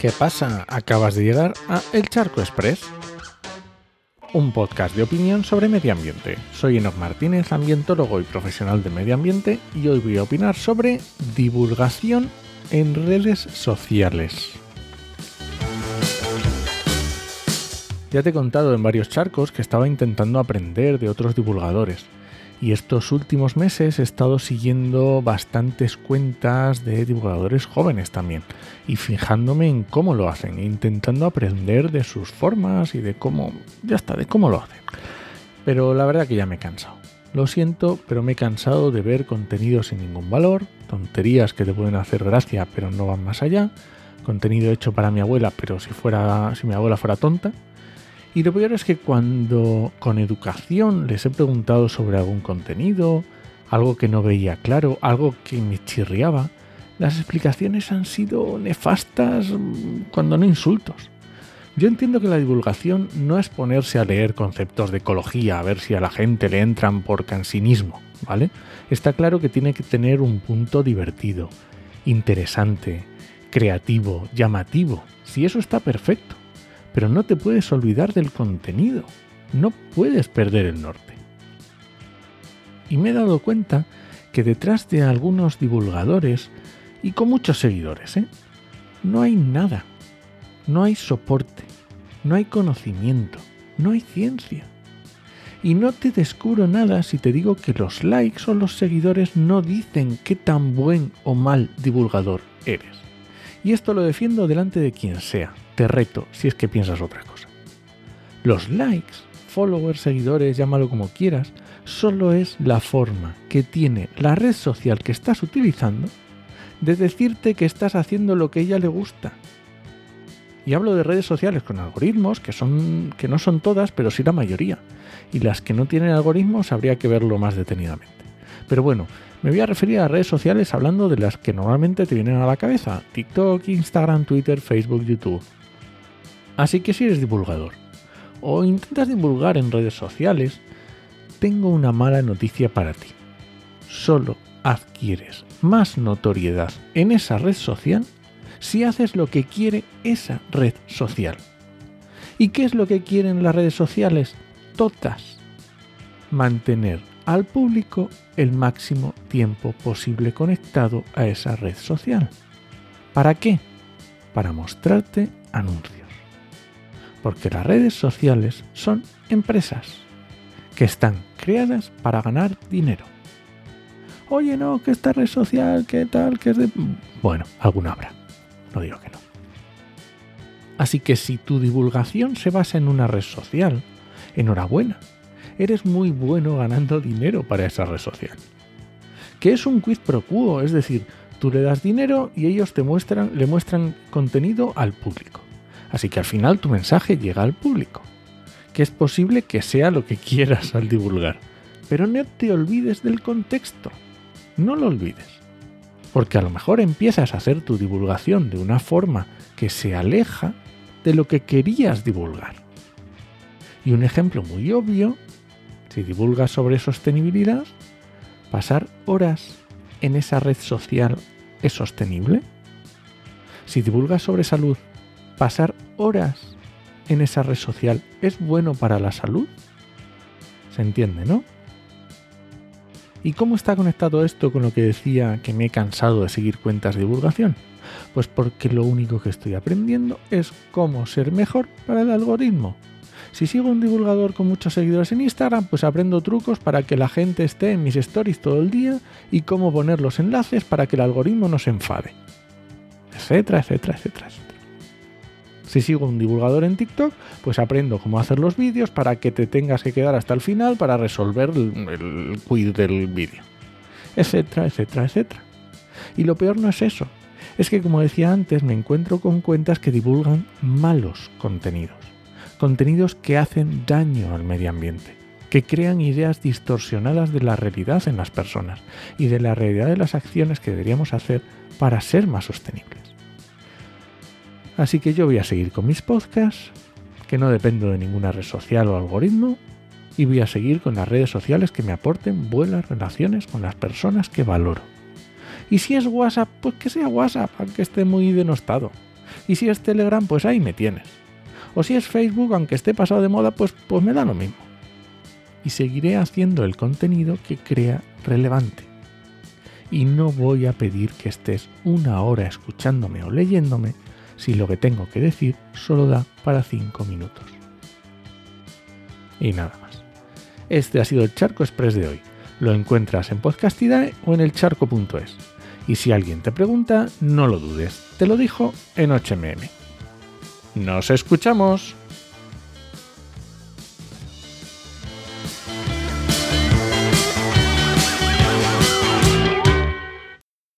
¿Qué pasa? Acabas de llegar a El Charco Express, un podcast de opinión sobre medio ambiente. Soy Enoch Martínez, ambientólogo y profesional de medio ambiente, y hoy voy a opinar sobre divulgación en redes sociales. Ya te he contado en varios charcos que estaba intentando aprender de otros divulgadores y estos últimos meses he estado siguiendo bastantes cuentas de divulgadores jóvenes también y fijándome en cómo lo hacen, e intentando aprender de sus formas y de cómo, ya está, de cómo lo hacen. Pero la verdad que ya me he cansado. Lo siento, pero me he cansado de ver contenido sin ningún valor, tonterías que te pueden hacer gracia pero no van más allá, contenido hecho para mi abuela, pero si fuera si mi abuela fuera tonta y lo peor es que cuando con educación les he preguntado sobre algún contenido, algo que no veía claro, algo que me chirriaba, las explicaciones han sido nefastas cuando no insultos. Yo entiendo que la divulgación no es ponerse a leer conceptos de ecología a ver si a la gente le entran por cansinismo, ¿vale? Está claro que tiene que tener un punto divertido, interesante, creativo, llamativo. Si eso está perfecto pero no te puedes olvidar del contenido. No puedes perder el norte. Y me he dado cuenta que detrás de algunos divulgadores, y con muchos seguidores, ¿eh? no hay nada. No hay soporte, no hay conocimiento, no hay ciencia. Y no te descubro nada si te digo que los likes o los seguidores no dicen qué tan buen o mal divulgador eres. Y esto lo defiendo delante de quien sea, te reto si es que piensas otra cosa. Los likes, followers, seguidores, llámalo como quieras, solo es la forma que tiene la red social que estás utilizando de decirte que estás haciendo lo que ella le gusta. Y hablo de redes sociales con algoritmos, que, son, que no son todas, pero sí la mayoría. Y las que no tienen algoritmos habría que verlo más detenidamente. Pero bueno, me voy a referir a redes sociales hablando de las que normalmente te vienen a la cabeza. TikTok, Instagram, Twitter, Facebook, YouTube. Así que si eres divulgador o intentas divulgar en redes sociales, tengo una mala noticia para ti. Solo adquieres más notoriedad en esa red social si haces lo que quiere esa red social. ¿Y qué es lo que quieren las redes sociales? Todas. Mantener al público el máximo tiempo posible conectado a esa red social. ¿Para qué? Para mostrarte anuncios porque las redes sociales son empresas que están creadas para ganar dinero. Oye, no, que esta red social, que tal, que es de... Bueno, alguna habrá. No digo que no. Así que si tu divulgación se basa en una red social, enhorabuena. Eres muy bueno ganando dinero para esa red social. Que es un quiz pro quo, es decir, tú le das dinero y ellos te muestran, le muestran contenido al público. Así que al final tu mensaje llega al público, que es posible que sea lo que quieras al divulgar. Pero no te olvides del contexto, no lo olvides. Porque a lo mejor empiezas a hacer tu divulgación de una forma que se aleja de lo que querías divulgar. Y un ejemplo muy obvio, si divulgas sobre sostenibilidad, pasar horas en esa red social es sostenible. Si divulgas sobre salud, pasar horas en esa red social es bueno para la salud? Se entiende, ¿no? ¿Y cómo está conectado esto con lo que decía que me he cansado de seguir cuentas de divulgación? Pues porque lo único que estoy aprendiendo es cómo ser mejor para el algoritmo. Si sigo un divulgador con muchos seguidores en Instagram, pues aprendo trucos para que la gente esté en mis stories todo el día y cómo poner los enlaces para que el algoritmo no se enfade. Etcétera, etcétera, etcétera. Si sigo un divulgador en TikTok, pues aprendo cómo hacer los vídeos para que te tengas que quedar hasta el final para resolver el, quiz del vídeo. Etcétera, etcétera, etcétera. Y lo peor no es eso. Es que como decía antes, me encuentro con cuentas que divulgan malos contenidos. Contenidos que hacen daño al medio ambiente que crean ideas distorsionadas de la realidad en las personas y de la realidad de las acciones que deberíamos hacer para ser más sostenibles. Así que yo voy a seguir con mis podcasts, que no dependo de ninguna red social o algoritmo, y voy a seguir con las redes sociales que me aporten buenas relaciones con las personas que valoro. Y si es WhatsApp, pues que sea WhatsApp, aunque esté muy denostado. Y si es Telegram, pues ahí me tienes. O si es Facebook, aunque esté pasado de moda, pues, pues me da lo mismo. Y seguiré haciendo el contenido que crea relevante. Y no voy a pedir que estés una hora escuchándome o leyéndome si lo que tengo que decir solo da para 5 minutos. Y nada más. Este ha sido el Charco Express de hoy. Lo encuentras en Podcastidae o en elcharco.es. Y si alguien te pregunta, no lo dudes. Te lo dijo en 8mm. ¡Nos escuchamos!